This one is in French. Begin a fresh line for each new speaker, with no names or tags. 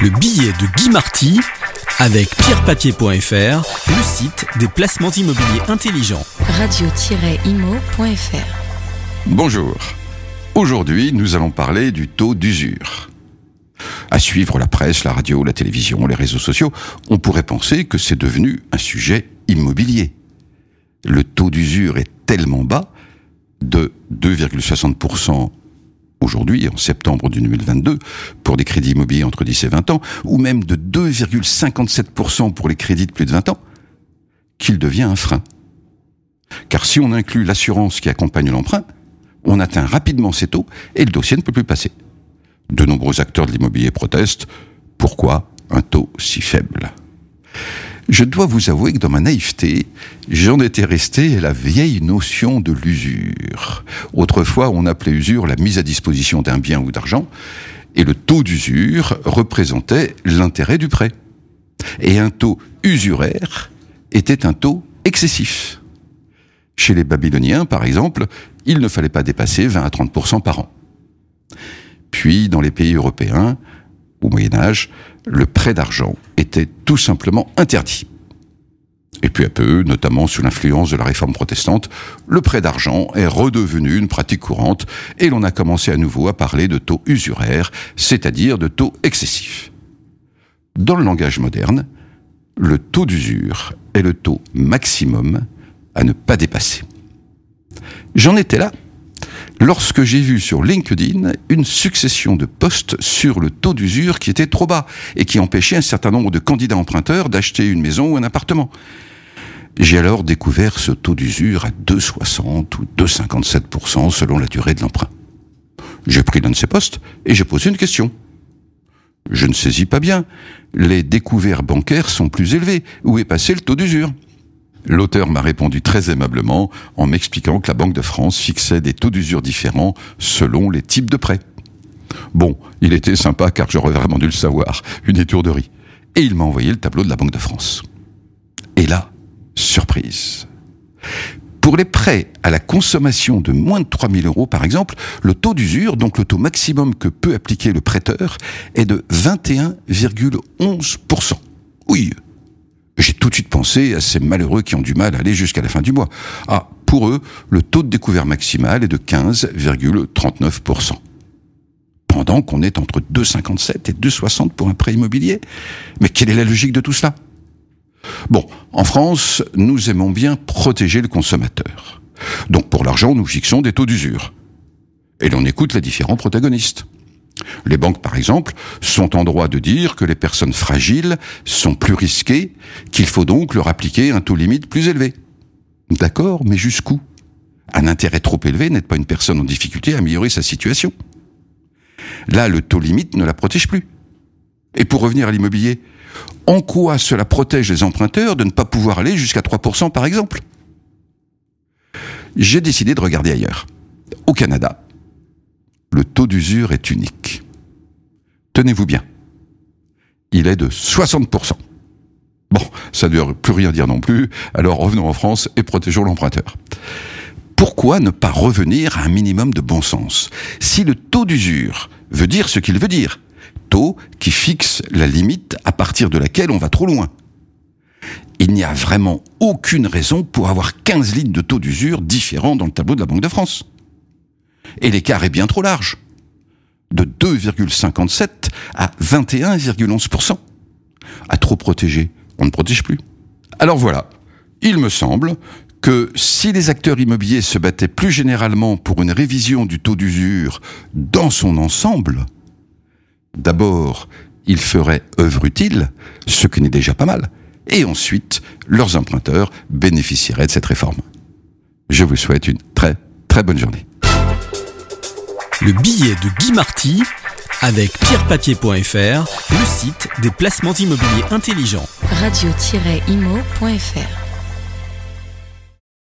Le billet de Guy Marty avec pierrepapier.fr, le site des placements immobiliers intelligents.
Radio-imo.fr
Bonjour. Aujourd'hui, nous allons parler du taux d'usure. À suivre la presse, la radio, la télévision, les réseaux sociaux, on pourrait penser que c'est devenu un sujet immobilier. Le taux d'usure est tellement bas, de 2,60% aujourd'hui, en septembre 2022, pour des crédits immobiliers entre 10 et 20 ans, ou même de 2,57% pour les crédits de plus de 20 ans, qu'il devient un frein. Car si on inclut l'assurance qui accompagne l'emprunt, on atteint rapidement ces taux et le dossier ne peut plus passer. De nombreux acteurs de l'immobilier protestent. Pourquoi un taux si faible? Je dois vous avouer que dans ma naïveté, j'en étais resté à la vieille notion de l'usure. Autrefois, on appelait usure la mise à disposition d'un bien ou d'argent, et le taux d'usure représentait l'intérêt du prêt. Et un taux usuraire était un taux excessif. Chez les Babyloniens, par exemple, il ne fallait pas dépasser 20 à 30% par an. Puis, dans les pays européens, au Moyen Âge, le prêt d'argent était tout simplement interdit. Et peu à peu, notamment sous l'influence de la réforme protestante, le prêt d'argent est redevenu une pratique courante et l'on a commencé à nouveau à parler de taux usuraires, c'est-à-dire de taux excessifs. Dans le langage moderne, le taux d'usure est le taux maximum à ne pas dépasser. J'en étais là lorsque j'ai vu sur LinkedIn une succession de posts sur le taux d'usure qui était trop bas et qui empêchait un certain nombre de candidats emprunteurs d'acheter une maison ou un appartement. J'ai alors découvert ce taux d'usure à 2,60 ou 2,57% selon la durée de l'emprunt. J'ai pris l'un de ces postes et j'ai posé une question. Je ne saisis pas bien. Les découverts bancaires sont plus élevés. Où est passé le taux d'usure? L'auteur m'a répondu très aimablement en m'expliquant que la Banque de France fixait des taux d'usure différents selon les types de prêts. Bon, il était sympa car j'aurais vraiment dû le savoir, une étourderie. Et il m'a envoyé le tableau de la Banque de France. Et là, surprise. Pour les prêts à la consommation de moins de 3000 euros, par exemple, le taux d'usure, donc le taux maximum que peut appliquer le prêteur, est de 21,11%. Oui, j'ai tout de suite pensé à ces malheureux qui ont du mal à aller jusqu'à la fin du mois. Ah, pour eux, le taux de découvert maximal est de 15,39%. Pendant qu'on est entre 2,57 et 2,60 pour un prêt immobilier. Mais quelle est la logique de tout cela? Bon, en France, nous aimons bien protéger le consommateur. Donc pour l'argent, nous fixons des taux d'usure. Et l'on écoute les différents protagonistes. Les banques, par exemple, sont en droit de dire que les personnes fragiles sont plus risquées, qu'il faut donc leur appliquer un taux limite plus élevé. D'accord, mais jusqu'où? Un intérêt trop élevé n'aide pas une personne en difficulté à améliorer sa situation. Là, le taux limite ne la protège plus. Et pour revenir à l'immobilier, en quoi cela protège les emprunteurs de ne pas pouvoir aller jusqu'à 3% par exemple? J'ai décidé de regarder ailleurs. Au Canada, le taux d'usure est unique. Tenez-vous bien. Il est de 60%. Bon, ça ne veut plus rien dire non plus, alors revenons en France et protégeons l'emprunteur. Pourquoi ne pas revenir à un minimum de bon sens? Si le taux d'usure veut dire ce qu'il veut dire, taux qui fixe la limite à partir de laquelle on va trop loin. Il n'y a vraiment aucune raison pour avoir 15 lignes de taux d'usure différents dans le tableau de la Banque de France. Et l'écart est bien trop large. De 2,57 à 21,11%. À trop protéger, on ne protège plus. Alors voilà, il me semble que si les acteurs immobiliers se battaient plus généralement pour une révision du taux d'usure dans son ensemble, d'abord, ils feraient œuvre utile, ce qui n'est déjà pas mal, et ensuite, leurs emprunteurs bénéficieraient de cette réforme. Je vous souhaite une très très bonne journée.
Le billet de Guy Marty avec pierrepapier.fr, le site des placements immobiliers intelligents.
Radio-imo.fr